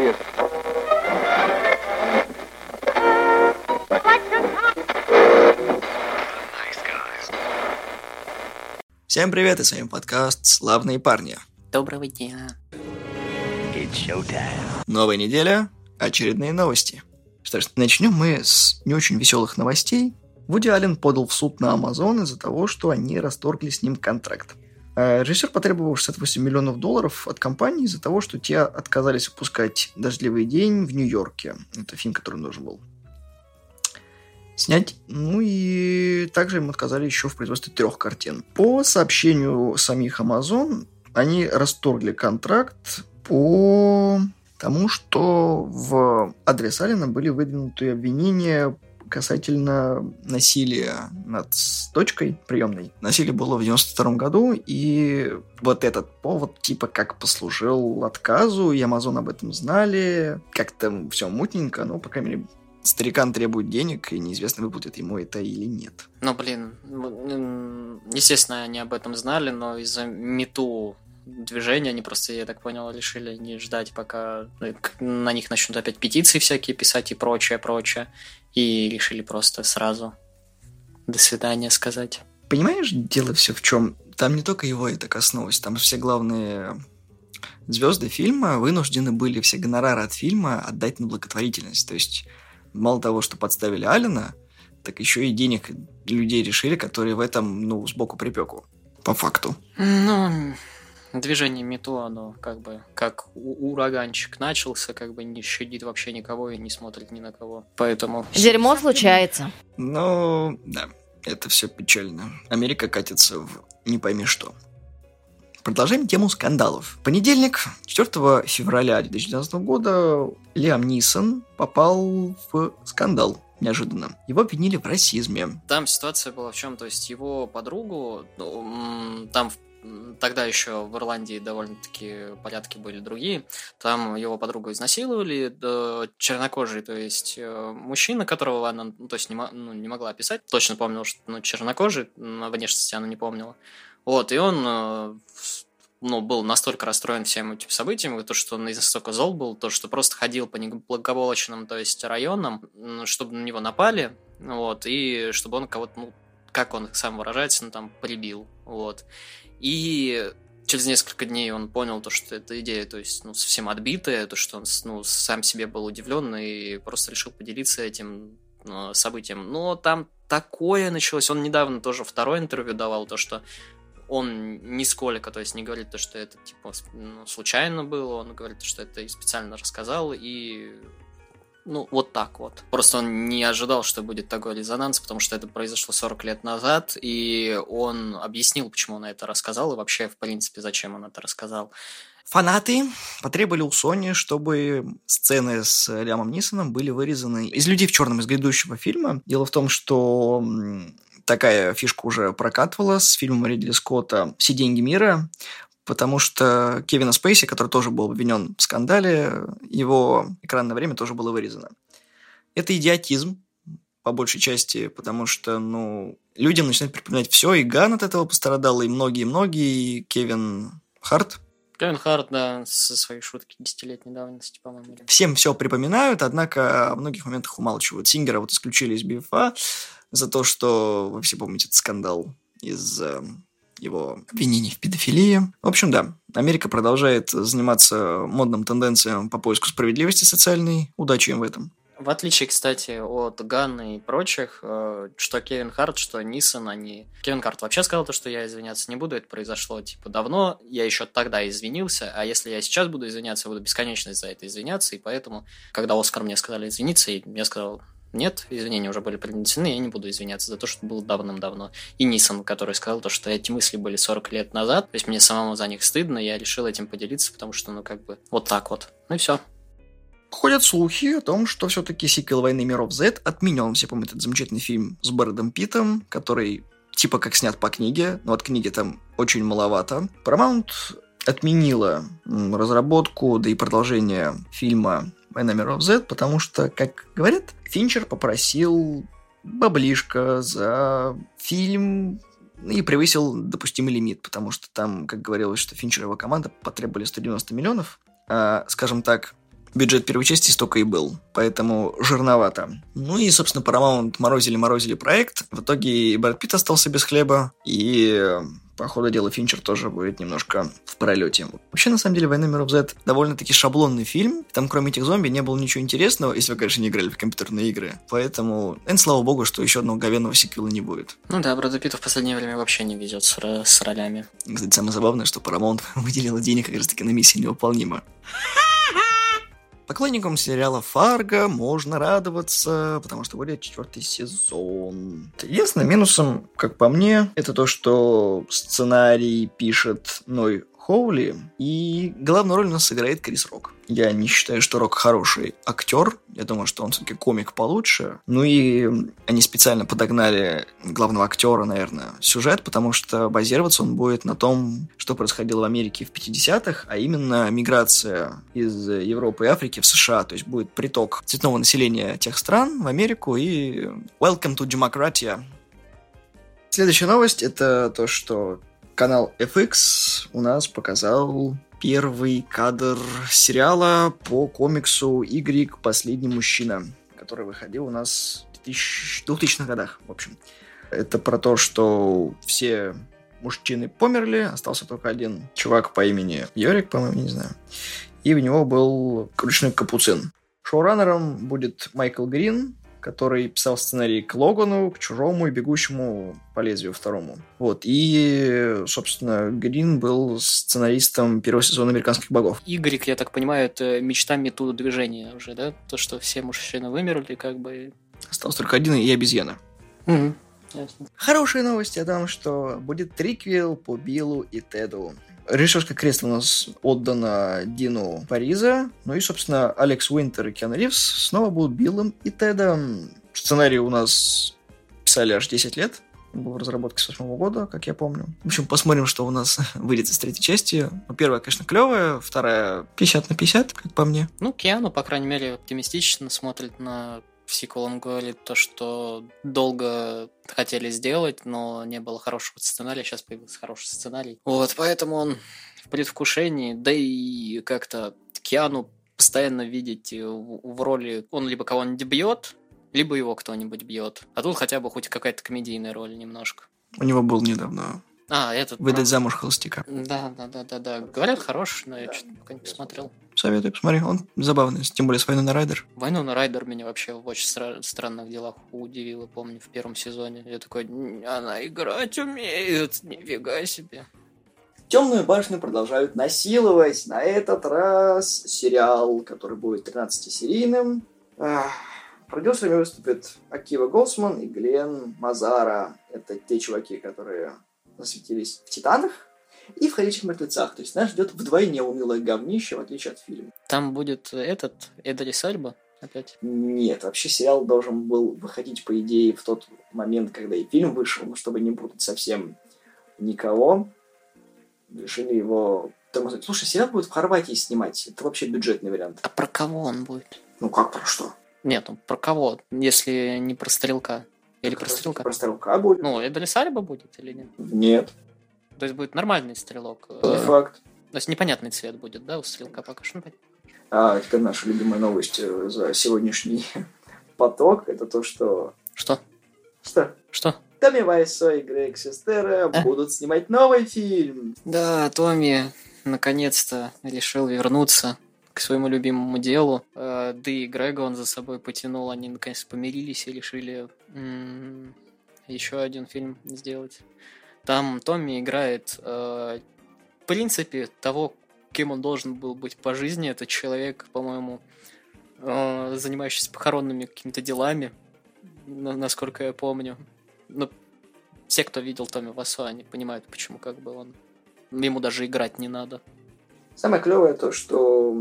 serious. Всем привет, и с вами подкаст «Славные парни». Доброго дня. Новая неделя, очередные новости. Что ж, начнем мы с не очень веселых новостей. Вуди Аллен подал в суд на Amazon из-за того, что они расторгли с ним контракт. Э, Режиссер потребовал 68 миллионов долларов от компании из-за того, что те отказались выпускать «Дождливый день» в Нью-Йорке. Это фильм, который он должен был снять. Ну и также им отказали еще в производстве трех картин. По сообщению самих Amazon, они расторгли контракт по тому, что в адрес Алина были выдвинуты обвинения касательно насилия над дочкой приемной. Насилие было в 92 году, и вот этот повод типа как послужил отказу, и Amazon об этом знали. Как-то все мутненько, но, по крайней мере, старикан требует денег, и неизвестно, выплатят ему это или нет. Ну, блин, естественно, они об этом знали, но из-за мету движения они просто, я так понял, решили не ждать, пока э, на них начнут опять петиции всякие писать и прочее, прочее. И решили просто сразу до свидания сказать. Понимаешь, дело все в чем? Там не только его это коснулось, там все главные звезды фильма вынуждены были все гонорары от фильма отдать на благотворительность. То есть, мало того, что подставили Алина, так еще и денег людей решили, которые в этом, ну, сбоку припеку. По факту. Ну, движение мету, оно как бы как ураганчик начался, как бы не щадит вообще никого и не смотрит ни на кого. Поэтому... Дерьмо случается. Ну, да, это все печально. Америка катится в не пойми что. Продолжаем тему скандалов. В понедельник, 4 февраля 2019 года, Лиам Нисон попал в скандал неожиданно. Его обвинили в расизме. Там ситуация была в чем, то есть его подругу, ну, там тогда еще в Ирландии довольно-таки порядки были другие, там его подругу изнасиловали, да, чернокожий, то есть э, мужчина, которого она, ну, то есть не, ну, не могла описать, точно помнила, что ну, чернокожий, внешности она не помнила. Вот, и он э, ну, был настолько расстроен всем этим событием, то, что он настолько зол был, то, что просто ходил по неблагополучным, то есть районам, чтобы на него напали, вот, и чтобы он кого-то, ну, как он сам выражается, ну, там, прибил, вот. И через несколько дней он понял то, что эта идея, то есть, ну, совсем отбитая, то, что он, ну, сам себе был удивлен и просто решил поделиться этим ну, событием. Но там такое началось. Он недавно тоже второе интервью давал, то, что он нисколько, то есть не говорит то, что это типа ну, случайно было, он говорит, что это и специально рассказал, и ну, вот так вот. Просто он не ожидал, что будет такой резонанс, потому что это произошло 40 лет назад, и он объяснил, почему он это рассказал, и вообще, в принципе, зачем он это рассказал. Фанаты потребовали у Sony, чтобы сцены с Лиамом Нисоном были вырезаны из «Людей в черном», из грядущего фильма. Дело в том, что такая фишка уже прокатывала с фильмом Ридли Скотта «Все деньги мира», потому что Кевина Спейси, который тоже был обвинен в скандале, его экранное время тоже было вырезано. Это идиотизм, по большей части, потому что, ну, людям начинают припоминать все, и Ган от этого пострадал, и многие-многие, и Кевин Харт, Кевин Харт, да, со своей шутки десятилетней давности, по-моему. всем все припоминают, однако о многих моментах умалчивают. Сингера вот исключили из БФА за то, что, вы все помните, этот скандал из э, его обвинений в педофилии. В общем, да, Америка продолжает заниматься модным тенденциям по поиску справедливости социальной. Удачи им в этом. В отличие, кстати, от Ганны и прочих, э, что Кевин Харт, что Нисон, они... Кевин Харт вообще сказал то, что я извиняться не буду, это произошло, типа, давно, я еще тогда извинился, а если я сейчас буду извиняться, я буду бесконечно за это извиняться, и поэтому, когда Оскар мне сказали извиниться, я сказал, нет, извинения уже были принесены, я не буду извиняться за то, что было давным-давно. И Нисон, который сказал то, что эти мысли были 40 лет назад, то есть мне самому за них стыдно, я решил этим поделиться, потому что, ну, как бы, вот так вот. Ну и все. Ходят слухи о том, что все-таки сиквел «Войны миров Z» отменен. Все помнят этот замечательный фильм с Брэдом Питтом, который типа как снят по книге, но от книги там очень маловато. Paramount отменила разработку, да и продолжение фильма «Война миров Z», потому что, как говорят, Финчер попросил баблишко за фильм и превысил допустимый лимит, потому что там, как говорилось, что Финчер и его команда потребовали 190 миллионов. А, скажем так, Бюджет первой части столько и был, поэтому жирновато. Ну и, собственно, Paramount морозили-морозили проект. В итоге и Брэд Питт остался без хлеба, и по ходу дела Финчер тоже будет немножко в пролете. Вообще, на самом деле, «Война миров Z» довольно-таки шаблонный фильм. Там, кроме этих зомби, не было ничего интересного, если вы, конечно, не играли в компьютерные игры. Поэтому, наверное, слава богу, что еще одного говенного сиквела не будет. Ну да, Брэду Питту в последнее время вообще не везет с, с ролями. Кстати, самое забавное, что Paramount выделила денег как раз-таки на миссии невыполнима. Поклонникам сериала «Фарго» можно радоваться, потому что будет четвертый сезон. Единственным минусом, как по мне, это то, что сценарий пишет Ной Хоули, и главную роль у нас сыграет Крис Рок. Я не считаю, что Рок хороший актер, я думаю, что он все-таки комик получше. Ну и они специально подогнали главного актера, наверное, сюжет, потому что базироваться он будет на том, что происходило в Америке в 50-х, а именно миграция из Европы и Африки в США, то есть будет приток цветного населения тех стран в Америку и welcome to democratia. Следующая новость это то, что канал FX у нас показал первый кадр сериала по комиксу Y «Последний мужчина», который выходил у нас в 2000-х годах, в общем. Это про то, что все мужчины померли, остался только один чувак по имени Йорик, по-моему, не знаю. И у него был ручной капуцин. Шоураннером будет Майкл Грин, который писал сценарий к Логану, к Чужому и Бегущему по лезвию второму. Вот. И, собственно, Грин был сценаристом первого сезона «Американских богов». Игорь, я так понимаю, это мечта метода движения уже, да? То, что все мужчины вымерли, как бы... Остался только один и обезьяна. Угу. Ясно. Хорошие новости о том, что будет триквел по Биллу и Теду. Режиссерское кресло у нас отдано Дину Париза. Ну и, собственно, Алекс Уинтер и Кен Ривз снова будут Биллом и Тедом. Сценарий у нас писали аж 10 лет. Был в разработке с восьмого года, как я помню. В общем, посмотрим, что у нас выйдет из третьей части. Ну, первая, конечно, клевая, вторая 50 на 50, как по мне. Ну, Киану, по крайней мере, оптимистично смотрит на в сиквел он говорит то, что долго хотели сделать, но не было хорошего сценария, сейчас появился хороший сценарий. Вот, поэтому он в предвкушении, да и как-то Киану постоянно видеть в, роли, он либо кого-нибудь бьет, либо его кто-нибудь бьет. А тут хотя бы хоть какая-то комедийная роль немножко. У него был недавно а, этот... Выдать замуж холостяка. Да, да, да, да, да. Говорят, хороший, но я что-то пока не посмотрел. Советую, посмотри, он забавный, тем более с Войну на Райдер. Войну на Райдер меня вообще в очень стра- странных делах удивило, помню, в первом сезоне. Я такой, она играть умеет, нифига себе. Темную башню продолжают насиловать. На этот раз сериал, который будет 13-серийным. Продюсерами выступят Акива Голсман и Глен Мазара. Это те чуваки, которые засветились в «Титанах» и в «Ходячих мертвецах». То есть нас ждет вдвойне унылое говнище, в отличие от фильма. Там будет этот Эдри Сальба опять? Нет, вообще сериал должен был выходить, по идее, в тот момент, когда и фильм вышел, но чтобы не путать совсем никого, решили его тормознуть. Слушай, сериал будет в Хорватии снимать. Это вообще бюджетный вариант. А про кого он будет? Ну как про что? Нет, ну про кого, если не про Стрелка? Или про стрелка? Про стрелка будет. Ну, Эдали Сальба будет или нет? Нет. То есть будет нормальный стрелок. Не факт. То есть непонятный цвет будет, да, у стрелка пока что. А теперь наша любимая новость э, за сегодняшний поток. Это то, что... Что? Что? Что? Томми Вайсо и Грег Сестера а? будут снимать новый фильм. Да, Томми наконец-то решил вернуться к своему любимому делу. Э, да и Грега он за собой потянул. Они наконец помирились и решили еще один фильм сделать. Там Томми играет, э, в принципе, того, кем он должен был быть по жизни. Это человек, по-моему, э, занимающийся похоронными какими-то делами, насколько я помню. Но все, кто видел Томми Васо, они понимают, почему как бы он... Ему даже играть не надо. Самое клевое то, что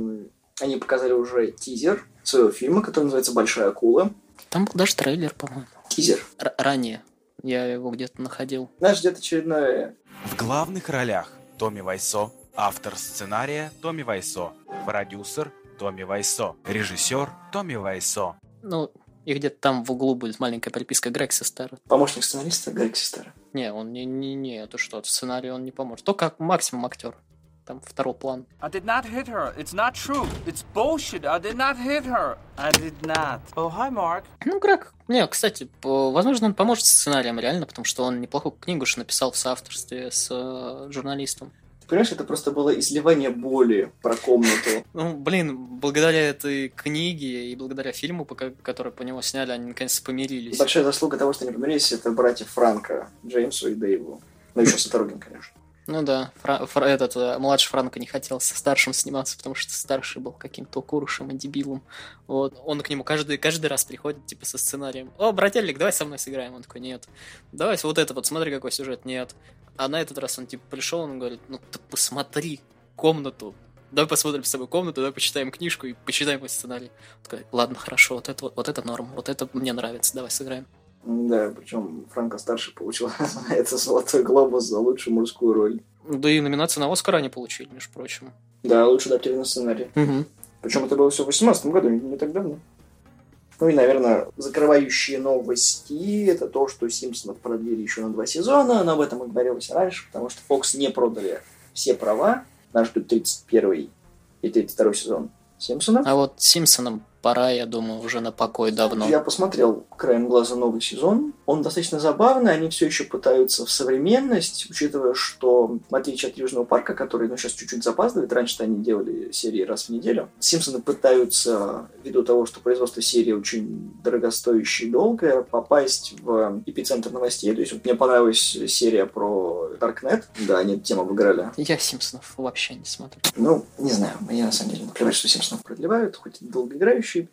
они показали уже тизер своего фильма, который называется «Большая акула». Там был даже трейлер, по-моему. Тизер. Р- ранее. Я его где-то находил. Нас ждет очередное... В главных ролях Томми Вайсо, автор сценария Томми Вайсо, продюсер Томми Вайсо, режиссер Томми Вайсо. Ну, и где-то там в углу будет маленькая приписка Грег Сестера. Помощник сценариста Грег Сестера. Не, он не, не, не, это что, в сценарии он не поможет. Только максимум актер там второй план. I did not hit her. It's not true. It's bullshit. I did not hit her. I did not. Oh, hi, Mark. Ну, Грег, не, кстати, возможно, он поможет с сценарием реально, потому что он неплохую книгу же написал в соавторстве с э, журналистом. Понимаешь, это просто было изливание боли про комнату. Ну, блин, благодаря этой книге и благодаря фильму, который по него сняли, они наконец-то помирились. Большая заслуга того, что они помирились, это братья Франка, Джеймсу и Дэйву. Ну, еще Саторогин, конечно. Ну да, Фра- Фра- этот э, младший Франко не хотел со старшим сниматься, потому что старший был каким-то укурышем и дебилом. Вот. Он к нему каждый, каждый раз приходит, типа, со сценарием. О, брательник, давай со мной сыграем. Он такой, нет. Давай вот это вот, смотри, какой сюжет. Нет. А на этот раз он, типа, пришел, он говорит, ну ты посмотри комнату. Давай посмотрим с тобой комнату, давай почитаем книжку и почитаем мой сценарий. Он такой, ладно, хорошо, вот это, вот это норм, вот это мне нравится, давай сыграем. Да, причем Франко старший получил это золотой глобус за лучшую мужскую роль. Да и номинацию на Оскар они получили, между прочим. Да, лучший адаптированный сценарий. Угу. Причем это было все в 2018 году, не, не так давно. Ну и, наверное, закрывающие новости это то, что Симпсонов продлили еще на два сезона, но об этом и говорилось раньше, потому что Fox не продали все права. Нас ждут 31 и 32 сезон Симпсонов. А вот Симпсонам пора, я думаю, уже на покой давно. Я посмотрел краем глаза новый сезон. Он достаточно забавный, они все еще пытаются в современность, учитывая, что, в отличие от Южного парка, который ну, сейчас чуть-чуть запаздывает, раньше они делали серии раз в неделю, Симпсоны пытаются, ввиду того, что производство серии очень дорогостоящее и долгое, попасть в эпицентр новостей. То есть вот мне понравилась серия про Darknet, да, они эту тему обыграли. Я Симпсонов вообще не смотрю. Ну, не знаю, мне на самом деле наплевать, что Симпсонов продлевают, хоть и долгоиграющие,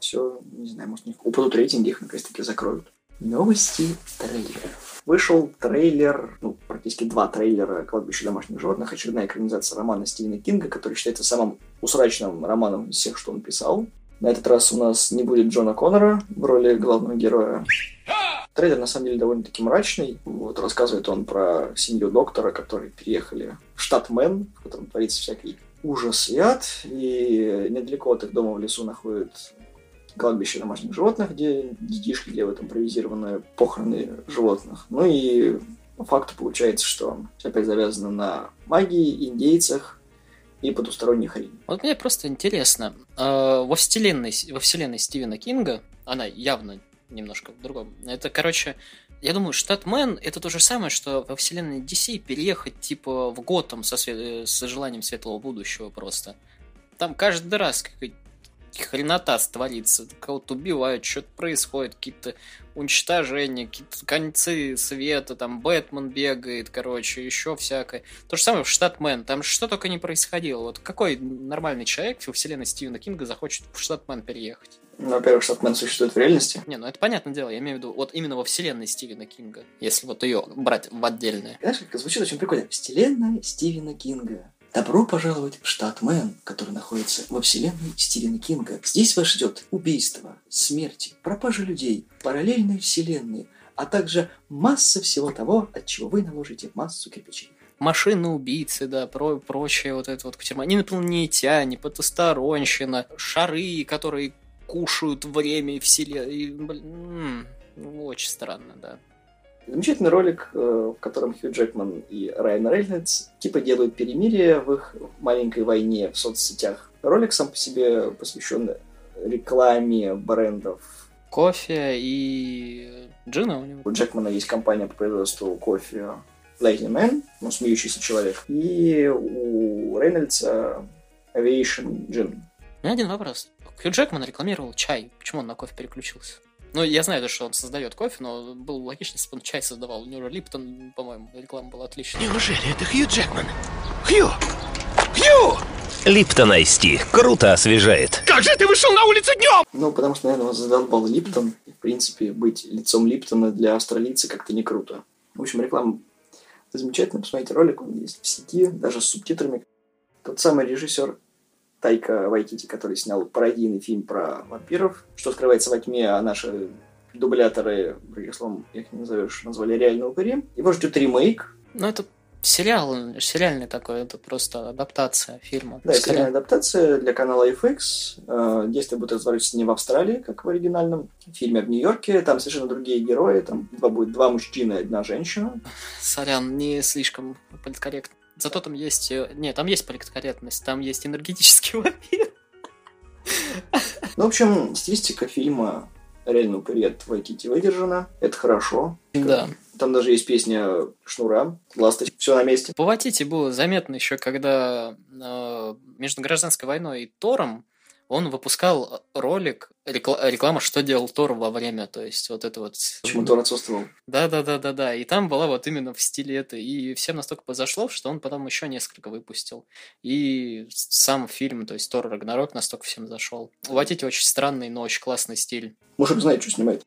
все, не знаю, может, у них упадут рейтинги, их наконец-таки закроют. Новости трейлеров. Вышел трейлер, ну, практически два трейлера «Кладбище домашних животных», очередная экранизация романа Стивена Кинга, который считается самым усрачным романом из всех, что он писал. На этот раз у нас не будет Джона Коннора в роли главного героя. Трейлер, на самом деле, довольно-таки мрачный. Вот рассказывает он про семью доктора, которые переехали в штат Мэн, в котором творится всякий ужас и ад. И недалеко от их дома в лесу находят кладбище домашних животных, где детишки делают импровизированные похороны животных. Ну и по факту получается, что опять завязано на магии, индейцах и потусторонней хрени. Вот мне просто интересно, э, во вселенной, во вселенной Стивена Кинга, она явно немножко в другом. Это, короче, я думаю, штат Мэн это то же самое, что во вселенной DC переехать типа в Готэм со, све- с желанием светлого будущего просто. Там каждый раз какая-то хренота творится, кого-то убивают, что-то происходит, какие-то уничтожения, какие-то концы света, там Бэтмен бегает, короче, еще всякое. То же самое в штат Мэн, там что только не происходило. Вот какой нормальный человек во вселенной Стивена Кинга захочет в штат Мэн переехать? Ну, во-первых, штат Мэн существует в реальности. Не, ну это понятное дело, я имею в виду вот именно во вселенной Стивена Кинга, если вот ее брать в отдельное. Знаешь, как звучит очень прикольно. Вселенная Стивена Кинга. Добро пожаловать в штат Мэн, который находится во вселенной Стивена Кинга. Здесь вас ждет убийство, смерти, пропажа людей, параллельные вселенные, а также масса всего того, от чего вы наложите массу кирпичей. Машины-убийцы, да, про прочее вот это вот тема. Инопланетяне, потусторонщина, шары, которые кушают время и м, очень странно, да. Замечательный ролик, э, в котором Хью Джекман и Райан Рейнольдс типа делают перемирие в их маленькой войне в соцсетях. Ролик сам по себе посвящен рекламе брендов. Кофе и джина у него. У Джекмана есть компания по производству кофе Lightning Man, ну, смеющийся человек. И у Рейнольдса Aviation Gin. У меня один вопрос. Хью Джекман рекламировал чай. Почему он на кофе переключился? Ну, я знаю, что он создает кофе, но было бы логично, если бы он чай создавал. У него Липтон, по-моему, реклама была отличная. Неужели это Хью Джекман? Хью! Хью! Липтон Айсти. Круто освежает. Как же ты вышел на улицу днем? Ну, потому что, наверное, его задолбал Липтон. И, в принципе, быть лицом Липтона для австралийца как-то не круто. В общем, реклама замечательная. Посмотрите ролик, он есть в сети, даже с субтитрами. Тот самый режиссер Тайка Вайтити, который снял пародийный фильм про вампиров, что скрывается во тьме, а наши дубляторы, другим словом, их не назовешь, назвали реально упыри. Его ждет ремейк. Ну, это сериал, сериальный такой, это просто адаптация фильма. Да, Скорее. сериальная адаптация для канала FX. Э, Действие будет разворачиваться не в Австралии, как в оригинальном фильме, а в Нью-Йорке. Там совершенно другие герои. Там два, будет два мужчины и одна женщина. Сорян, не слишком политкорректно. Зато там есть... э, Не, там есть политкорректность, там есть энергетический вампир. Ну, в общем, стилистика фильма реально привет Вайкити выдержана. Это хорошо. Да. Там даже есть песня Шнура, Ласточка, все на месте. По Ватити было заметно еще, когда э, между гражданской войной и Тором он выпускал ролик, рекла- реклама, что делал Тор во время, то есть вот это вот... Почему Тор отсутствовал? Да-да-да-да-да, и там была вот именно в стиле это, и всем настолько позашло, что он потом еще несколько выпустил. И сам фильм, то есть Тор Рагнарок настолько всем зашел. У Ватити очень странный, но очень классный стиль. Может, знает, что снимает.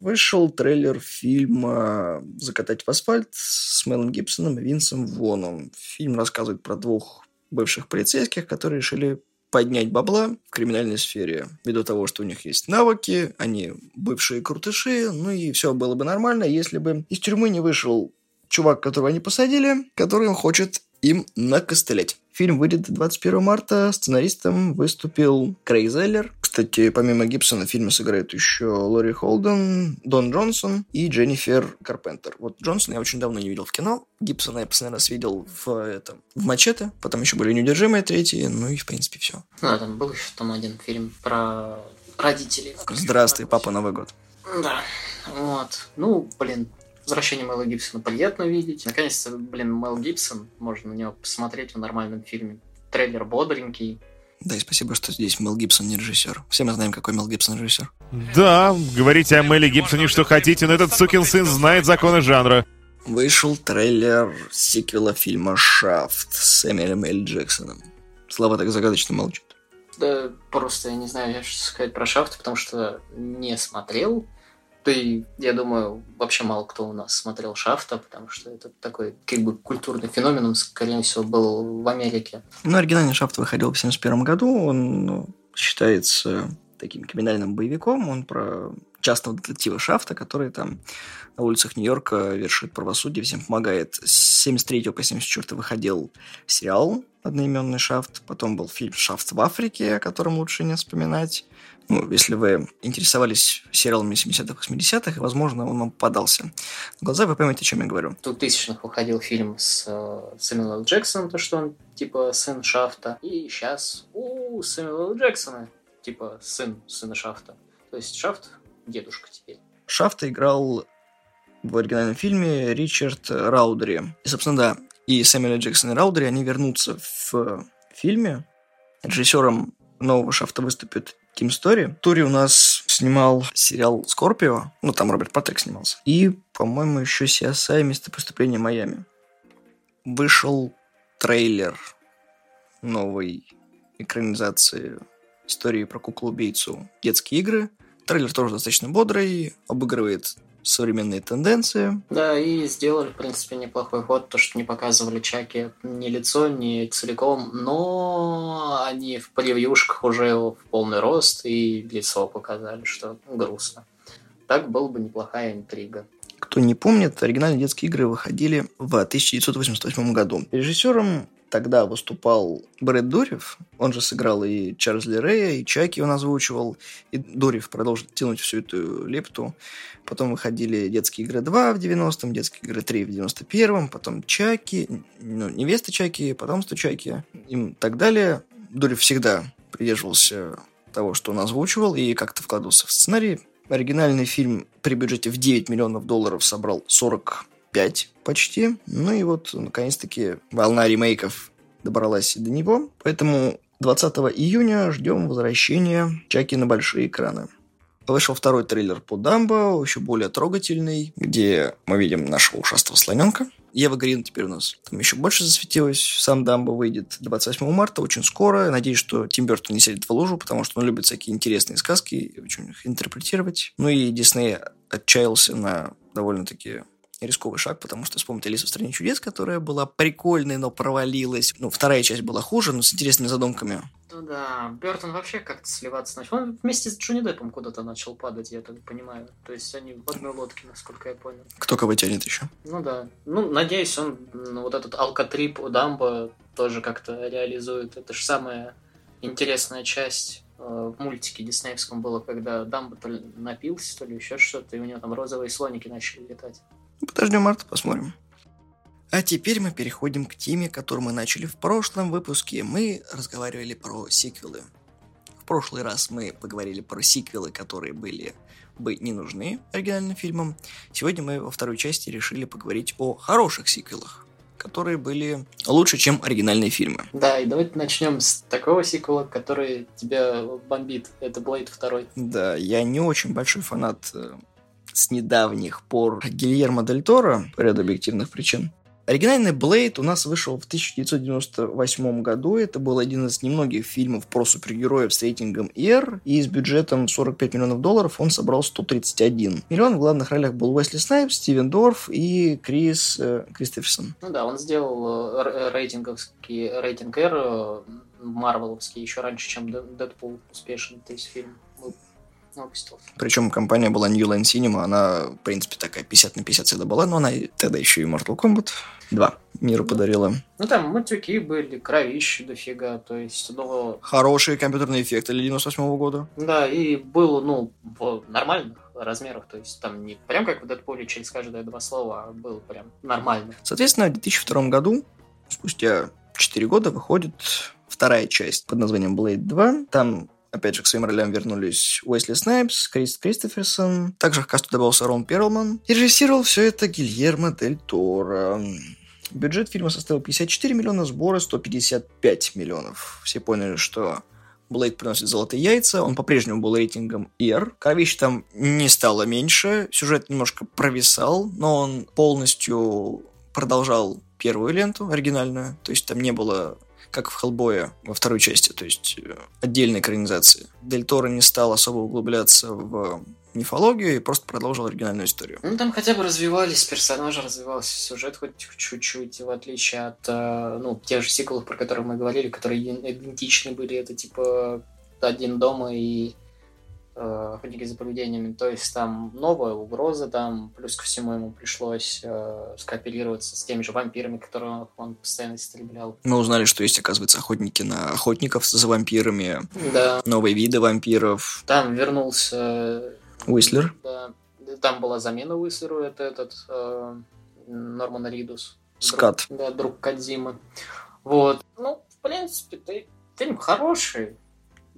Вышел трейлер фильма «Закатать в асфальт» с Мелом Гибсоном и Винсом Воном. Фильм рассказывает про двух бывших полицейских, которые решили поднять бабла в криминальной сфере. Ввиду того, что у них есть навыки, они бывшие крутыши, ну и все было бы нормально, если бы из тюрьмы не вышел чувак, которого они посадили, который хочет им накостылять. Фильм выйдет 21 марта. Сценаристом выступил Крейг Зеллер. Кстати, помимо Гибсона в фильме сыграют еще Лори Холден, Дон Джонсон и Дженнифер Карпентер. Вот Джонсона я очень давно не видел в кино. Гибсона я последний раз видел в, этом, в «Мачете». Потом еще были «Неудержимые» третьи. Ну и, в принципе, все. Ну, а там был еще там один фильм про родителей. Здравствуй, папа, Новый год. Да, вот. Ну, блин, возвращение Мэла Гибсона приятно видеть. Наконец-то, блин, Мэл Гибсон, можно на него посмотреть в нормальном фильме. Трейлер бодренький. Да, и спасибо, что здесь Мел Гибсон не режиссер. Все мы знаем, какой Мел Гибсон режиссер. Да, говорите о Меле Гибсоне что хотите, но этот сукин сын знает законы жанра. Вышел трейлер сиквела фильма «Шафт» с Эмилем Эль Джексоном. Слава так загадочно молчит. Да, просто я не знаю, что сказать про Шафт, потому что не смотрел. Да я думаю, вообще мало кто у нас смотрел Шафта, потому что это такой, как бы, культурный феномен, он, скорее всего, был в Америке. Ну, оригинальный Шафт выходил в 71 году, он ну, считается таким криминальным боевиком, он про частного детектива Шафта, который там на улицах Нью-Йорка вершит правосудие, всем помогает. С 73 по 74 выходил сериал одноименный «Шафт», потом был фильм «Шафт в Африке», о котором лучше не вспоминать. Ну, если вы интересовались сериалами 70-х, 80-х, возможно, он вам подался. На глаза вы поймете, о чем я говорю. В 2000-х выходил фильм с э, Сэмюэлом Джексоном, то, что он, типа, сын Шафта. И сейчас у Сэмюэла Джексона, типа, сын сына Шафта. То есть Шафт дедушка теперь. Шафта играл в оригинальном фильме Ричард Раудери. И, собственно, да, и Сэмюэл Джексон и Раудери, они вернутся в фильме. Режиссером нового Шафта выступит Тим Стори. Тори у нас снимал сериал «Скорпио». Ну, там Роберт Патрик снимался. И, по-моему, еще CSI «Место преступления Майами». Вышел трейлер новой экранизации истории про куклу-убийцу «Детские игры». Трейлер тоже достаточно бодрый, обыгрывает современные тенденции. Да, и сделали, в принципе, неплохой ход, то, что не показывали Чаки ни лицо, ни целиком, но они в превьюшках уже в полный рост и лицо показали, что грустно. Так была бы неплохая интрига. Кто не помнит, оригинальные детские игры выходили в 1988 году. Режиссером тогда выступал Брэд Дурев, он же сыграл и Чарльза Рея, и Чаки он озвучивал, и Дурев продолжил тянуть всю эту лепту. Потом выходили «Детские игры 2» в 90-м, «Детские игры 3» в 91-м, потом Чаки, ну, невеста Чаки, потомство Чаки и так далее. Дурев всегда придерживался того, что он озвучивал, и как-то вкладывался в сценарий. Оригинальный фильм при бюджете в 9 миллионов долларов собрал 40 5 почти. Ну и вот, наконец-таки, волна ремейков добралась до него. Поэтому 20 июня ждем возвращения Чаки на большие экраны. Вышел второй трейлер по Дамбо, еще более трогательный, где мы видим нашего ушастого слоненка. Ева Грин теперь у нас там еще больше засветилась. Сам Дамбо выйдет 28 марта, очень скоро. Надеюсь, что Тим Бертон не сядет в лужу, потому что он любит всякие интересные сказки и очень их интерпретировать. Ну и Дисней отчаялся на довольно-таки рисковый шаг, потому что вспомните «Алису в стране чудес», которая была прикольной, но провалилась. Ну, вторая часть была хуже, но с интересными задумками. Ну да, Бертон вообще как-то сливаться начал. Он вместе с Джонни Деппом куда-то начал падать, я так понимаю. То есть они в одной лодке, насколько я понял. Кто кого тянет еще? Ну да. Ну, надеюсь, он ну, вот этот алкотрип у Дамбо тоже как-то реализует. Это же самая интересная часть в мультике диснеевском было, когда Дамбо то ли напился, то ли еще что-то, и у него там розовые слоники начали летать. Подождем марта, посмотрим. А теперь мы переходим к теме, которую мы начали в прошлом выпуске. Мы разговаривали про сиквелы. В прошлый раз мы поговорили про сиквелы, которые были бы не нужны оригинальным фильмам. Сегодня мы во второй части решили поговорить о хороших сиквелах, которые были лучше, чем оригинальные фильмы. Да, и давайте начнем с такого сиквела, который тебя бомбит. Это Блейд 2. Да, я не очень большой фанат э, с недавних пор Гильермо Дель Торо по ряду объективных причин. Оригинальный Блейд у нас вышел в 1998 году. Это был один из немногих фильмов про супергероев с рейтингом R. И с бюджетом 45 миллионов долларов он собрал 131. Миллион в главных ролях был Уэсли Снайпс, Стивен Дорф и Крис э, Кристоферсон. Ну да, он сделал э, рейтинговский рейтинг R э, марвеловский еще раньше, чем Дэдпул успешный, то есть фильм выпустил. Причем компания была New Line Cinema, она, в принципе, такая 50 на 50 всегда была, но она тогда еще и Mortal Kombat 2 миру подарила. Ну, там матюки были, кровищи дофига, то есть, ну... Хорошие компьютерные эффекты для 98 -го года. Да, и было, ну, в нормальных размерах, то есть там не прям как в Дэдпуле через каждое два слова, а было прям нормально. Соответственно, в 2002 году, спустя 4 года, выходит вторая часть под названием Blade 2. Там Опять же, к своим ролям вернулись Уэсли Снайпс, Крис Кристоферсон. Также к касту добавился Рон Перлман. И режиссировал все это Гильермо Дель Торо. Бюджет фильма составил 54 миллиона, сборы 155 миллионов. Все поняли, что Блейд приносит золотые яйца, он по-прежнему был рейтингом R. Кровищ там не стало меньше, сюжет немножко провисал, но он полностью продолжал первую ленту оригинальную, то есть там не было как в Хеллбое во второй части, то есть э, отдельной экранизации. Дель Торо не стал особо углубляться в мифологию и просто продолжил оригинальную историю. Ну, там хотя бы развивались персонажи, развивался сюжет хоть чуть-чуть, в отличие от, э, ну, тех же сиквелов, про которые мы говорили, которые идентичны были, это типа один дома и э, охотники за поведениями. То есть там новая угроза, там плюс ко всему ему пришлось э, скооперироваться с теми же вампирами, которых он постоянно истреблял. Мы узнали, что есть, оказывается, охотники на охотников за вампирами. Да. Новые виды вампиров. Там вернулся... Уислер. Да. Там была замена Уислеру, это этот э, Норман Ридус. Скат. Друг, да, друг Кадзимы. Вот. Ну, в принципе, фильм хороший.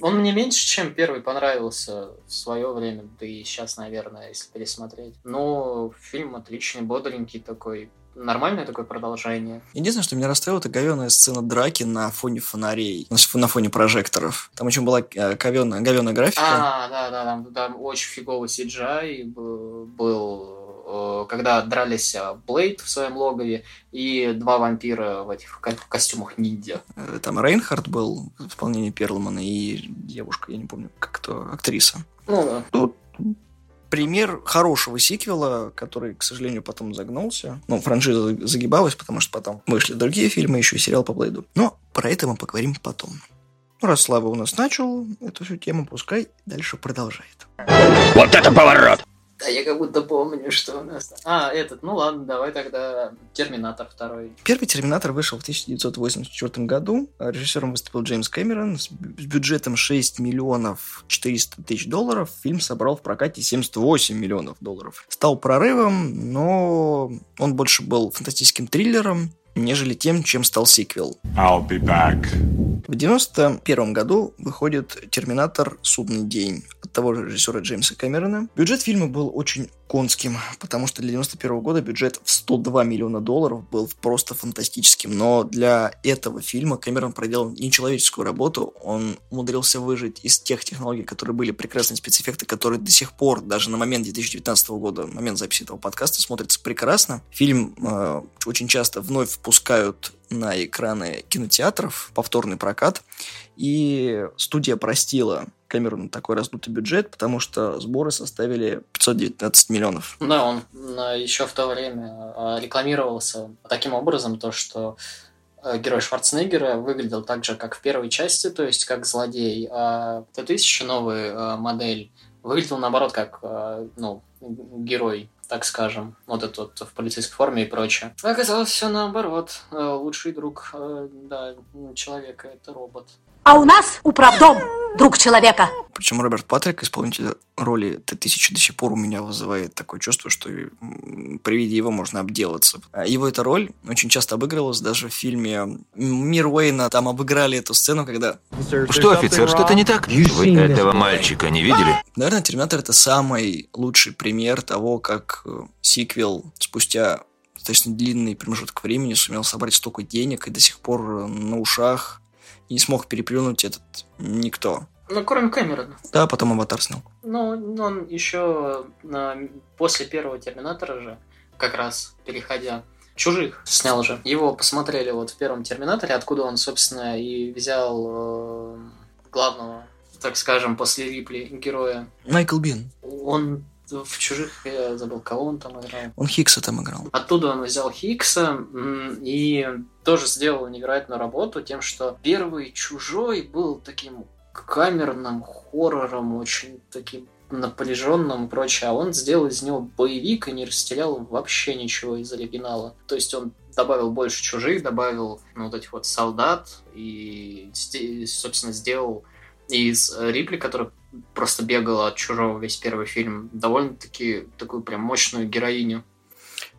Он мне меньше, чем первый понравился в свое время, да и сейчас, наверное, если пересмотреть. Но фильм отличный, бодренький такой, нормальное такое продолжение. Единственное, что меня расстроило, это говеная сцена драки на фоне фонарей, на фоне прожекторов. Там очень была э, говеная, говеная графика. А, да, да, там, там очень фиговый CGI был когда дрались э, Блейд в своем логове и два вампира в этих костюмах ниндзя. Э, там Рейнхард был в исполнении Перлмана и девушка, я не помню, как кто, актриса. Ну да. Тут пример хорошего сиквела, который, к сожалению, потом загнулся. Ну, франшиза загибалась, потому что потом вышли другие фильмы, еще и сериал по Блейду. Но про это мы поговорим потом. Ну, раз Слава у нас начал эту всю тему, пускай дальше продолжает. Вот это поворот! Да, я как будто помню, что у нас... А, этот, ну ладно, давай тогда Терминатор второй. Первый Терминатор вышел в 1984 году. Режиссером выступил Джеймс Кэмерон с бюджетом 6 миллионов 400 тысяч долларов. Фильм собрал в прокате 78 миллионов долларов. Стал прорывом, но он больше был фантастическим триллером, нежели тем, чем стал сиквел. I'll be back. В 91 году выходит «Терминатор. Судный день» от того же режиссера Джеймса Кэмерона. Бюджет фильма был очень конским, потому что для 91 года бюджет в 102 миллиона долларов был просто фантастическим. Но для этого фильма Кэмерон проделал нечеловеческую работу. Он умудрился выжить из тех технологий, которые были прекрасные спецэффекты, которые до сих пор, даже на момент 2019 года, момент записи этого подкаста, смотрятся прекрасно. Фильм э, очень часто вновь впускают на экраны кинотеатров, повторный прокат, и студия простила Кэмерону такой раздутый бюджет, потому что сборы составили 519 миллионов. Да, он еще в то время а, рекламировался таким образом, то, что э, герой Шварценеггера выглядел так же, как в первой части, то есть как злодей, а Т-1000, новая э, модель, выглядел наоборот как э, ну, герой так скажем, вот этот вот в полицейской форме и прочее. Оказалось все наоборот. Э, лучший друг э, да, человека это робот. А у нас управдом, друг человека. Причем Роберт Патрик, исполнитель роли Т-1000, до сих пор у меня вызывает такое чувство, что при виде его можно обделаться. А Его эта роль очень часто обыгрывалась даже в фильме «Мир Уэйна». Там обыграли эту сцену, когда Что, офицер, что-то не так? Вы этого мальчика не видели? Наверное, «Терминатор» — это самый лучший пример того, как э, сиквел спустя достаточно длинный промежуток времени сумел собрать столько денег и до сих пор э, на ушах и не смог переплюнуть этот никто. Ну, кроме Кэмерона. Да, потом «Аватар» снял. Ну, он еще после первого Терминатора же, как раз переходя, Чужих снял же. Его посмотрели вот в первом Терминаторе, откуда он, собственно, и взял э, главного, так скажем, после Рипли героя. Майкл Бин. Он в Чужих, я забыл, кого он там играл. Он Хиггса там играл. Оттуда он взял Хиггса м, и тоже сделал невероятную работу тем, что первый Чужой был таким камерным хоррором, очень таким напряженным и прочее, а он сделал из него боевик и не растерял вообще ничего из оригинала. То есть он добавил больше чужих, добавил ну, вот этих вот солдат и, собственно, сделал из Рипли, которая просто бегала от чужого весь первый фильм, довольно-таки такую прям мощную героиню.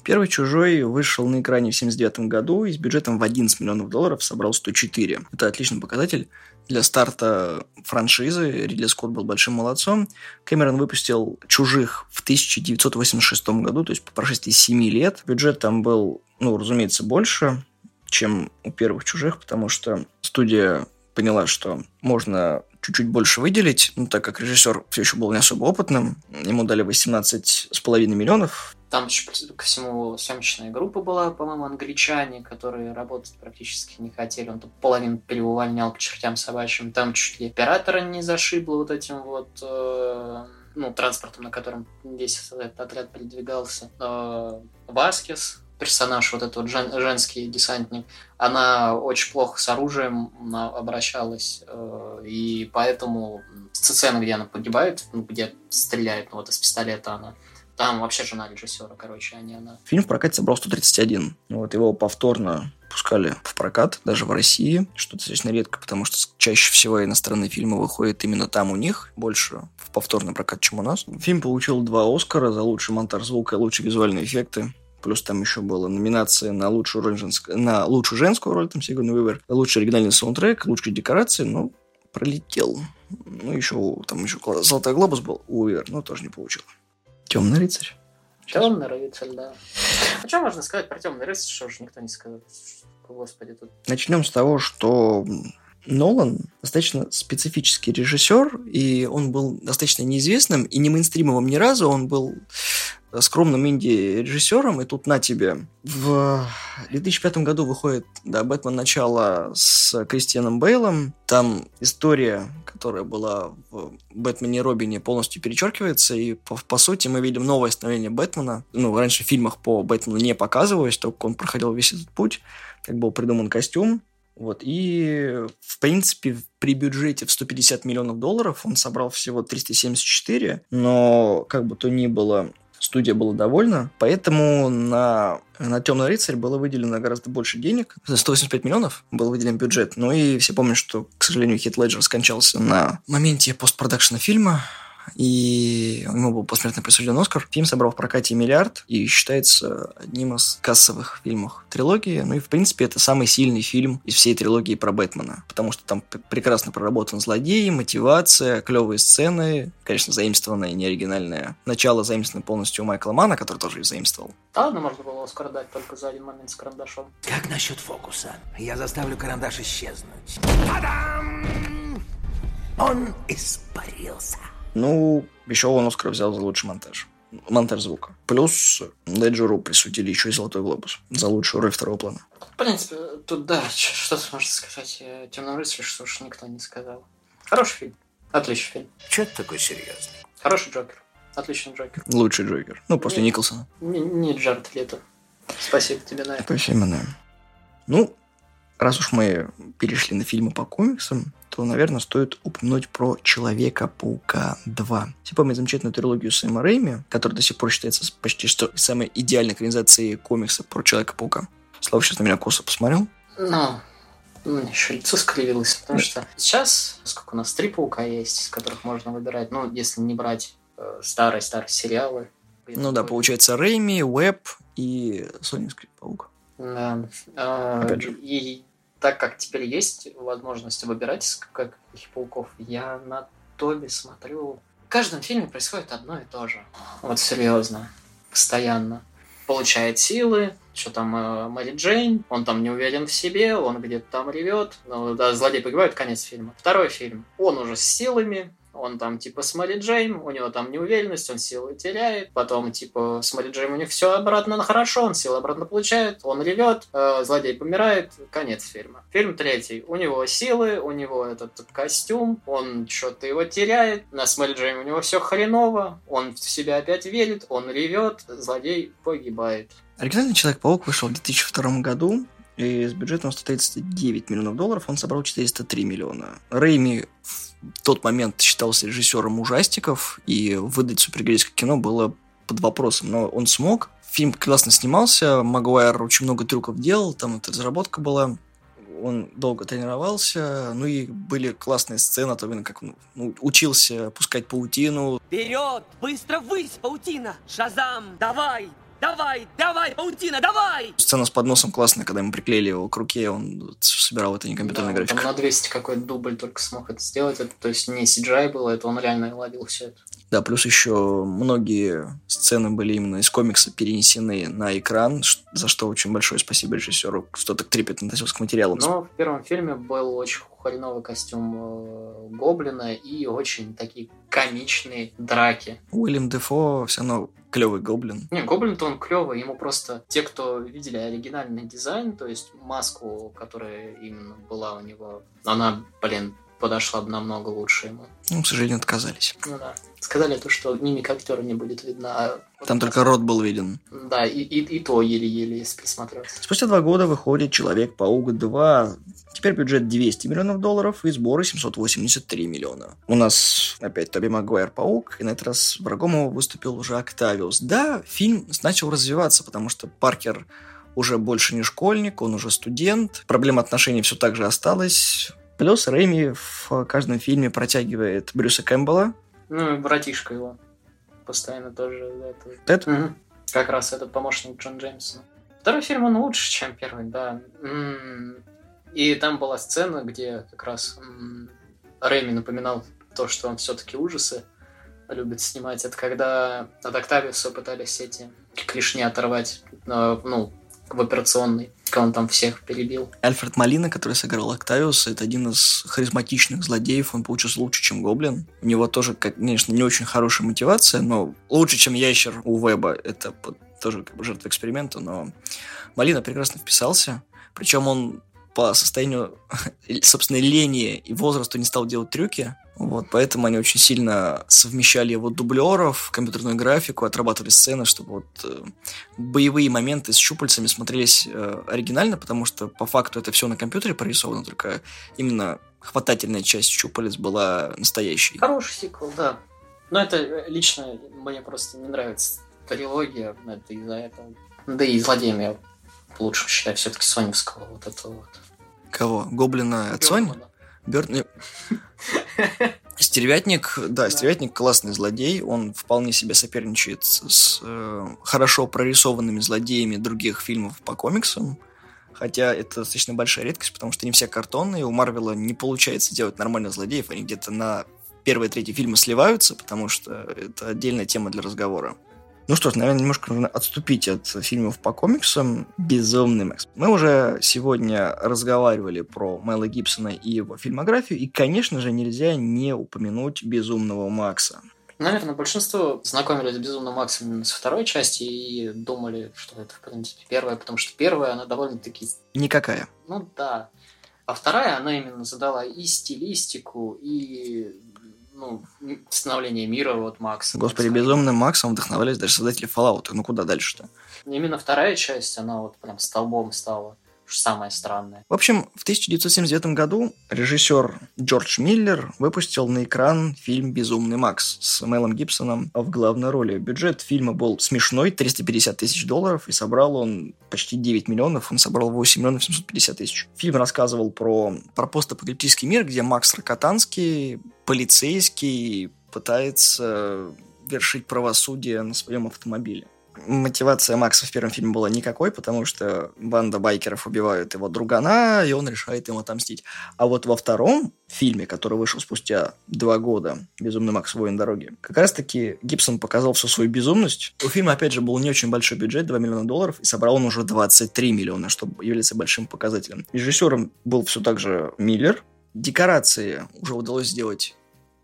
Первый «Чужой» вышел на экране в 79 году и с бюджетом в 11 миллионов долларов собрал 104. Это отличный показатель. Для старта франшизы Ридли Скотт был большим молодцом. Кэмерон выпустил «Чужих» в 1986 году, то есть по прошествии 7 лет. Бюджет там был, ну, разумеется, больше, чем у первых «Чужих», потому что студия поняла, что можно чуть-чуть больше выделить, ну, так как режиссер все еще был не особо опытным. Ему дали 18,5 миллионов. Там еще ко всему съемочная группа была, по-моему, англичане, которые работать практически не хотели. Он тут половину переувольнял к чертям собачьим. Там чуть ли оператора не зашибло вот этим вот э, ну, транспортом, на котором весь этот отряд передвигался. Э, Васкес, персонаж, вот этот вот жен- женский десантник, она очень плохо с оружием на- обращалась, э, и поэтому сцена, где она погибает, ну, где стреляет, ну, вот из пистолета она, там вообще жена режиссера, короче, а не она. Фильм в прокате собрал 131. Вот его повторно пускали в прокат, даже в России, что достаточно редко, потому что чаще всего иностранные фильмы выходят именно там у них, больше в повторный прокат, чем у нас. Фильм получил два Оскара за лучший монтаж звука и лучшие визуальные эффекты. Плюс там еще была номинация на лучшую, роль женск- на лучшую женскую роль, там Сигурни Уивер, лучший оригинальный саундтрек, лучшие декорации, ну, пролетел. Ну, еще там еще Золотой глобус был у Уивер, но тоже не получил. Темный рыцарь. Темный рыцарь, да. А что можно сказать про темный рыцарь, что же никто не сказал? Господи, тут Начнем с того, что Нолан достаточно специфический режиссер, и он был достаточно неизвестным и не мейнстримовым ни разу. Он был скромным инди-режиссером, и тут на тебе. В 2005 году выходит да, «Бэтмен. Начало» с Кристианом Бейлом. Там история, которая была в «Бэтмене и Робине», полностью перечеркивается, и по, по сути мы видим новое становление Бэтмена. Ну, раньше в фильмах по Бэтмену не показывалось, только он проходил весь этот путь, как был придуман костюм. Вот, и, в принципе, при бюджете в 150 миллионов долларов он собрал всего 374, но, как бы то ни было, студия была довольна, поэтому на, на «Темный рыцарь» было выделено гораздо больше денег. За 185 миллионов был выделен бюджет. Ну и все помнят, что, к сожалению, Хит Леджер скончался на моменте постпродакшена фильма, и ему был посмертно присужден Оскар. Фильм собрал в прокате миллиард и считается одним из кассовых фильмов трилогии. Ну и, в принципе, это самый сильный фильм из всей трилогии про Бэтмена, потому что там прекрасно проработан злодей, мотивация, клевые сцены, конечно, заимствованное, не оригинальное. Начало заимствовано полностью у Майкла Мана, который тоже их заимствовал. Да ладно, можно было Оскар дать только за один момент с карандашом. Как насчет фокуса? Я заставлю карандаш исчезнуть. Та-дам! Он испарился. Ну, еще он Оскар взял за лучший монтаж. Монтаж звука. Плюс Деджуру присудили еще и Золотой глобус за лучшую роль второго плана. В принципе, тут да, что тут можно сказать. Темный рыцарь, что уж никто не сказал. Хороший фильм. Отличный фильм. Че ты такой серьезный? Хороший Джокер. Отличный Джокер. Лучший Джокер. Ну, после Нет. Николсона. Не, не Джаред Лето. Спасибо тебе на это. Спасибо, да. Ну, раз уж мы перешли на фильмы по комиксам, то, наверное, стоит упомянуть про Человека-паука 2. Все помнят замечательную трилогию Сэма Рэйми, которая до сих пор считается почти что самой идеальной экранизацией комикса про Человека-паука. Слава сейчас на меня косо посмотрел. Ну, У меня еще лицо скривилось, потому что сейчас, сколько у нас, три паука есть, из которых можно выбирать, ну, если не брать старые-старые сериалы. Ну да, получается Рэйми, Уэб и Сонинский паук. Да. А, Опять же. И так как теперь есть возможность выбирать из каких пауков, я на Тоби смотрю. В каждом фильме происходит одно и то же. Вот серьезно. Постоянно. Получает силы, что там э, Мэри Джейн, он там не уверен в себе, он где-то там ревет. Ну, да, злодей погибает, конец фильма. Второй фильм. Он уже с силами, он там типа с Мэри Джейн, у него там неуверенность, он силы теряет. Потом типа с Мэри Джейн у них все обратно хорошо, он силы обратно получает, он ревет, э, злодей помирает, конец фильма. Фильм третий. У него силы, у него этот костюм, он что-то его теряет. На с Мэри Джейн у него все хреново, он в себя опять верит, он ревет, злодей погибает. Оригинальный Человек-паук вышел в 2002 году, и с бюджетом 139 миллионов долларов он собрал 403 миллиона. Рэйми в тот момент считался режиссером ужастиков, и выдать супергеройское кино было под вопросом, но он смог. Фильм классно снимался, Магуайр очень много трюков делал, там эта разработка была. Он долго тренировался, ну и были классные сцены, особенно как он ну, учился пускать паутину. Вперед! Быстро высь, паутина! Шазам! Давай! Давай, давай, паутина, давай! Сцена с подносом классная, когда ему приклеили его к руке, он собирал это не компьютерная Да, он графика. Там на 200 какой-то дубль только смог это сделать. Это, то есть не CGI было, это он реально ловил все это. Да, плюс еще многие сцены были именно из комикса перенесены на экран, за что очень большое спасибо режиссеру, что так трепетно относился к материалу. Но в первом фильме был очень хреновый костюм э, Гоблина и очень такие комичные драки. Уильям Дефо все равно клевый гоблин. Не, Гоблин-то он клевый, ему просто те, кто видели оригинальный дизайн, то есть маску, которая именно была у него, она, блин, подошла бы намного лучше ему. Ну, к сожалению, отказались. Ну да. Сказали то, что мимик актера не будет видно. а вот Там только рот был виден. Да, и, и, и то еле-еле, если присмотреться. Спустя два года выходит Человек-паук 2. Теперь бюджет 200 миллионов долларов и сборы 783 миллиона. У нас опять Тоби Магуайр Паук, и на этот раз врагом его выступил уже Октавиус. Да, фильм начал развиваться, потому что Паркер уже больше не школьник, он уже студент. Проблема отношений все так же осталась. Плюс Рэйми в каждом фильме протягивает Брюса Кэмпбелла. Ну, и братишка его. Постоянно тоже. Это... Это Мгм. Как раз этот помощник Джон Джеймсона. Второй фильм, он лучше, чем первый, да. И там была сцена, где как раз Рэйми напоминал то, что он все-таки ужасы любит снимать. Это когда от Октавиуса пытались эти клешни оторвать, э, ну, в операционной, когда он там всех перебил. Альфред Малина, который сыграл Октавиуса, это один из харизматичных злодеев, он получился лучше, чем Гоблин. У него тоже, конечно, не очень хорошая мотивация, но лучше, чем Ящер у Веба. Это тоже как бы жертва эксперимента, но Малина прекрасно вписался. Причем он по состоянию, собственной лени и возрасту не стал делать трюки. Вот, поэтому они очень сильно совмещали его дублеров, компьютерную графику, отрабатывали сцены, чтобы вот э, боевые моменты с щупальцами смотрелись э, оригинально, потому что по факту это все на компьютере прорисовано, только именно хватательная часть щупалец была настоящей. Хороший сиквел, да. Но это э, лично мне просто не нравится трилогия, это из-за этого. Да и злодеем я лучше считаю все-таки Соневского вот этого вот. Кого? Гоблина от Sony? Бёрдмана. Бёрд- Стервятник, да, Стервятник классный злодей, он вполне себе соперничает с, с, э, хорошо прорисованными злодеями других фильмов по комиксам, хотя это достаточно большая редкость, потому что не все картонные, у Марвела не получается делать нормальных злодеев, они где-то на первые третьи фильмы сливаются, потому что это отдельная тема для разговора. Ну что ж, наверное, немножко нужно отступить от фильмов по комиксам. Безумный Макс. Мы уже сегодня разговаривали про Мэла Гибсона и его фильмографию, и, конечно же, нельзя не упомянуть Безумного Макса. Наверное, большинство знакомились с Безумным Максом именно со второй части и думали, что это, в принципе, первая, потому что первая, она довольно-таки Никакая. Ну да. А вторая, она именно задала и стилистику, и ну, становление мира вот Макса. Господи. Безумным Максом вдохновлялись даже создатели Fallout. Ну куда дальше-то? Именно вторая часть, она вот прям столбом стала. Самое странное. В общем, в 1979 году режиссер Джордж Миллер выпустил на экран фильм «Безумный Макс» с Мелом Гибсоном в главной роли. Бюджет фильма был смешной, 350 тысяч долларов, и собрал он почти 9 миллионов, он собрал 8 миллионов 750 тысяч. Фильм рассказывал про, про постапокалиптический мир, где Макс Рокотанский, полицейский, пытается вершить правосудие на своем автомобиле. Мотивация Макса в первом фильме была никакой, потому что банда байкеров убивают его другана, и он решает им отомстить. А вот во втором фильме, который вышел спустя два года, «Безумный Макс. Воин дороги», как раз-таки Гибсон показал всю свою безумность. У фильма, опять же, был не очень большой бюджет, 2 миллиона долларов, и собрал он уже 23 миллиона, что является большим показателем. Режиссером был все так же Миллер. Декорации уже удалось сделать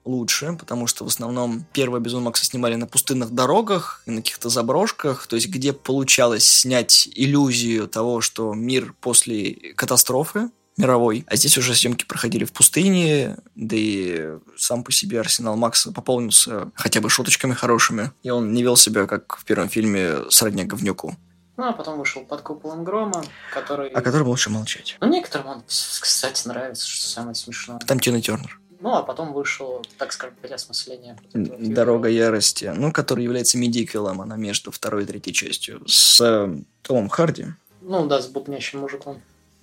лучше, потому что в основном первые Безумный Макса снимали на пустынных дорогах и на каких-то заброшках, то есть где получалось снять иллюзию того, что мир после катастрофы мировой. А здесь уже съемки проходили в пустыне, да и сам по себе арсенал Макса пополнился хотя бы шуточками хорошими, и он не вел себя, как в первом фильме, сродня говнюку. Ну, а потом вышел под куполом грома, который... О котором лучше молчать. Ну, некоторым он, кстати, нравится, что самое смешное. Там Тина Тернер. Ну, а потом вышел, так скажем, переосмысление. Дорога ярости, ну, который является медиквелом, она между второй и третьей частью, с э, Томом Харди. Ну, да, с бубнящим мужиком.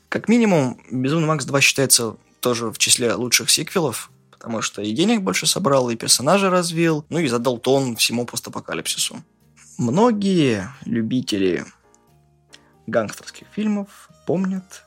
Как минимум, Безумный Макс 2 считается тоже в числе лучших сиквелов, потому что и денег больше собрал, и персонажа развил, ну и задал тон всему постапокалипсису. Многие любители гангстерских фильмов помнят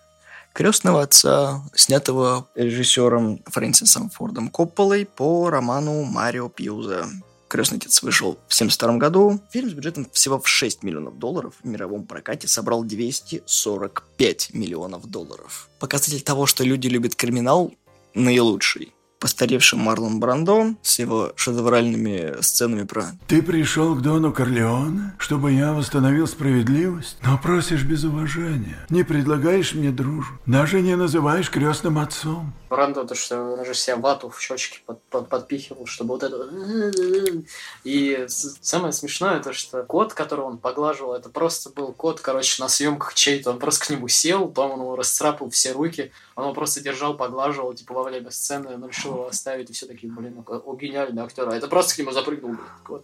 крестного отца, снятого режиссером Фрэнсисом Фордом Копполой по роману Марио Пьюза. «Крестный отец» вышел в 1972 году. Фильм с бюджетом всего в 6 миллионов долларов в мировом прокате собрал 245 миллионов долларов. Показатель того, что люди любят криминал, наилучший постаревший Марлон Брандо с его шедевральными сценами про «Ты пришел к Дону Корлеоне, чтобы я восстановил справедливость, но просишь без уважения, не предлагаешь мне дружбу, даже не называешь крестным отцом». Брандо, то, что он же себе вату в щечки под, под, подпихивал, чтобы вот это... И самое смешное, то, что кот, которого он поглаживал, это просто был кот, короче, на съемках чей-то. Он просто к нему сел, потом он его расцарапал все руки, он его просто держал, поглаживал, типа, во время сцены, он решил его оставить, и все такие, блин, о, гениальный актер. А это просто к нему запрыгнул, блин, кот,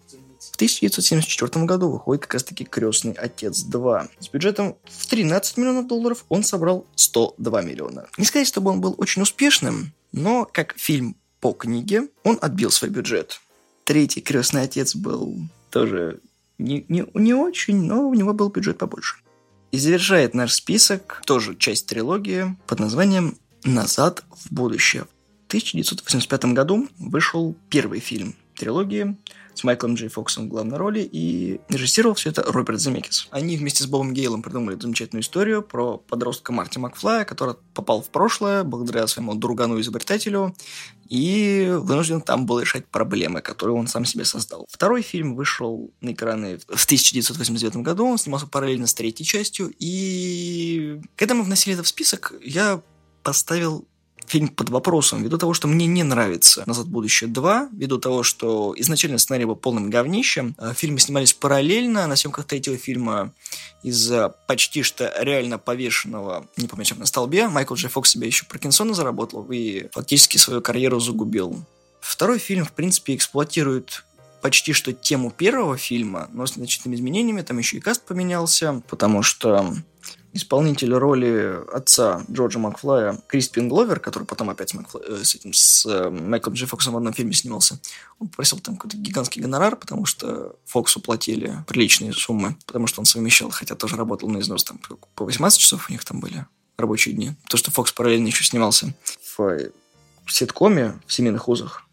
В 1974 году выходит как раз-таки «Крестный отец 2». С бюджетом в 13 миллионов долларов он собрал 102 миллиона. Не сказать, чтобы он был очень успешным, но как фильм по книге он отбил свой бюджет. Третий «Крестный отец» был тоже не, не, не очень, но у него был бюджет побольше. И завершает наш список тоже часть трилогии под названием «Назад в будущее». В 1985 году вышел первый фильм трилогии с Майклом Джей Фоксом в главной роли, и режиссировал все это Роберт Земекис. Они вместе с Бобом Гейлом придумали замечательную историю про подростка Марти Макфлая, который попал в прошлое благодаря своему другану-изобретателю, и вынужден там был решать проблемы, которые он сам себе создал. Второй фильм вышел на экраны в 1989 году, он снимался параллельно с третьей частью, и когда мы вносили это в список, я поставил фильм под вопросом, ввиду того, что мне не нравится «Назад в будущее 2», ввиду того, что изначально сценарий был полным говнищем, а фильмы снимались параллельно, на съемках третьего фильма из-за почти что реально повешенного, не помню, чем на столбе, Майкл Джей Фокс себе еще Паркинсона заработал и фактически свою карьеру загубил. Второй фильм, в принципе, эксплуатирует почти что тему первого фильма, но с значительными изменениями, там еще и каст поменялся, потому что исполнитель роли отца Джорджа Макфлая Криспин Гловер, который потом опять с, Макфла... Э, с, этим, с э, Майклом Джей Фоксом в одном фильме снимался, он попросил там какой-то гигантский гонорар, потому что Фоксу платили приличные суммы, потому что он совмещал, хотя тоже работал на износ, там по 18 часов у них там были рабочие дни. То, что Фокс параллельно еще снимался в, в ситкоме в семейных узах,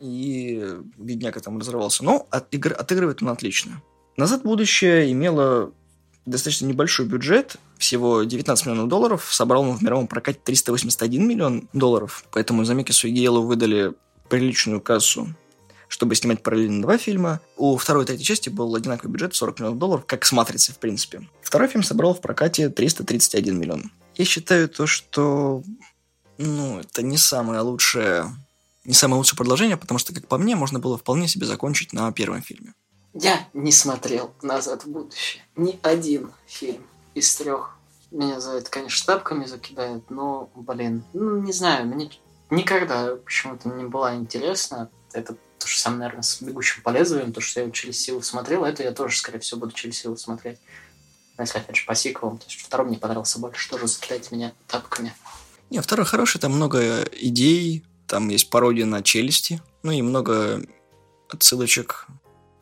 и бедняка там разорвался. Но отыгр... отыгрывает он отлично. «Назад в будущее» имело достаточно небольшой бюджет, всего 19 миллионов долларов, собрал он в мировом прокате 381 миллион долларов, поэтому Замекису и Гейлу выдали приличную кассу, чтобы снимать параллельно два фильма. У второй и третьей части был одинаковый бюджет 40 миллионов долларов, как с «Матрицей», в принципе. Второй фильм собрал в прокате 331 миллион. Я считаю то, что ну, это не самое лучшее не самое лучшее продолжение, потому что, как по мне, можно было вполне себе закончить на первом фильме. Я не смотрел «Назад в будущее». Ни один фильм из трех меня за это, конечно, тапками закидают, но, блин, ну, не знаю, мне никогда почему-то не была интересна. Это то же самое, наверное, с «Бегущим по лезвиям», то, что я через силу смотрел, это я тоже, скорее всего, буду через силу смотреть. Если, опять же, по сиквелам. То есть второй мне понравился больше, тоже закидать меня тапками. Не, второй хороший, там много идей, там есть пародия на челюсти, ну и много отсылочек.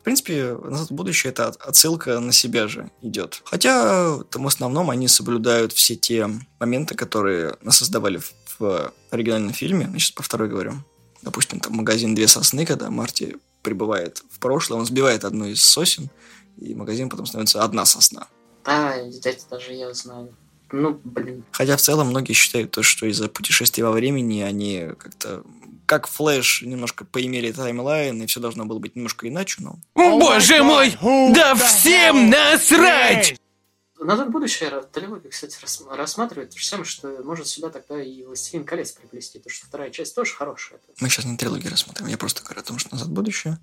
В принципе, «Назад в будущее» — это отсылка на себя же идет. Хотя там в основном они соблюдают все те моменты, которые нас создавали в, в оригинальном фильме. Я сейчас по второй говорю. Допустим, там магазин «Две сосны», когда Марти прибывает в прошлое, он сбивает одну из сосен, и магазин потом становится одна сосна. Да, это даже я знаю. Ну, блин. Хотя в целом многие считают то, что из-за путешествия во времени они как-то как Флэш немножко поимели таймлайн, и все должно было быть немножко иначе, но... Боже мой! Да всем насрать! Назад в будущее трилогия, кстати, рас- рассматривает то же самое, что может сюда тогда и «Властелин колец» приплести, потому что вторая часть тоже хорошая. Мы сейчас не трилогию рассматриваем, я просто говорю о том, что «Назад в будущее».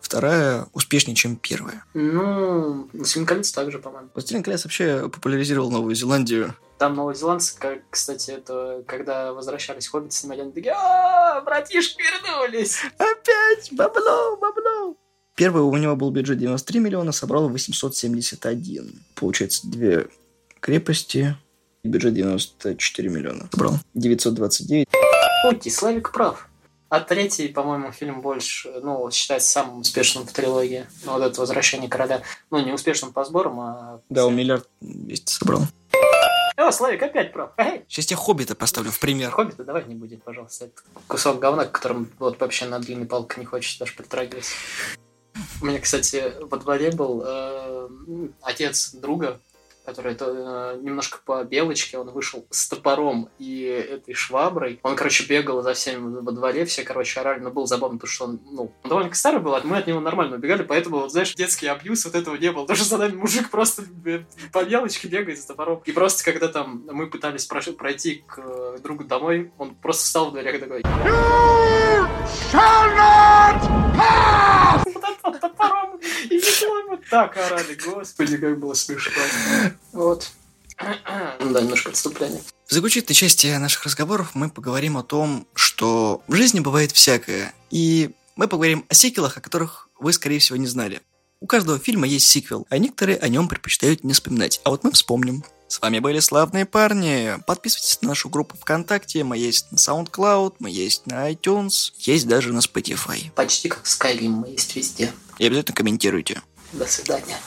Вторая успешнее, чем первая. Ну, «Властелин колец» также, по-моему. «Властелин колец» вообще популяризировал Новую Зеландию. Там новозеландцы, как, кстати, это когда возвращались хоббиты, снимали, они такие, а братишки вернулись! Опять бабло, бабло! Первый у него был бюджет 93 миллиона, собрал 871. Получается, две крепости, бюджет 94 миллиона. Собрал 929. Окей, Славик прав. А третий, по-моему, фильм больше, ну, считается самым успешным в трилогии. Ну, вот это «Возвращение короля». Ну, не успешным по сборам, а... Да, он миллиард 200 собрал. О, Славик опять прав. Эй! Сейчас я «Хоббита» поставлю в пример. Хоббита давай не будет, пожалуйста. Это кусок говна, к которому вот вообще на длинной палке не хочется даже притрагиваться. У меня, кстати, во дворе был э, отец друга, который э, немножко по белочке, он вышел с топором и этой шваброй. Он, короче, бегал за всеми во дворе, все, короче, орали, но был забавно, потому что он, ну, он довольно старый был, а мы от него нормально убегали, поэтому, вот, знаешь, детский абьюз вот этого не было. Что за нами мужик просто э, по белочке бегает с топором. И просто, когда там мы пытались пройти к э, другу домой, он просто встал в дверях такой... Вот это вот топором и метлой вот так орали, господи, как было смешно. Вот. Ну да, немножко отступление. В заключительной части наших разговоров мы поговорим о том, что в жизни бывает всякое. И мы поговорим о сиквелах, о которых вы, скорее всего, не знали. У каждого фильма есть сиквел, а некоторые о нем предпочитают не вспоминать. А вот мы вспомним. С вами были славные парни. Подписывайтесь на нашу группу ВКонтакте. Мы есть на SoundCloud, мы есть на iTunes, есть даже на Spotify. Почти как Skyrim, мы есть везде. И обязательно комментируйте. До свидания.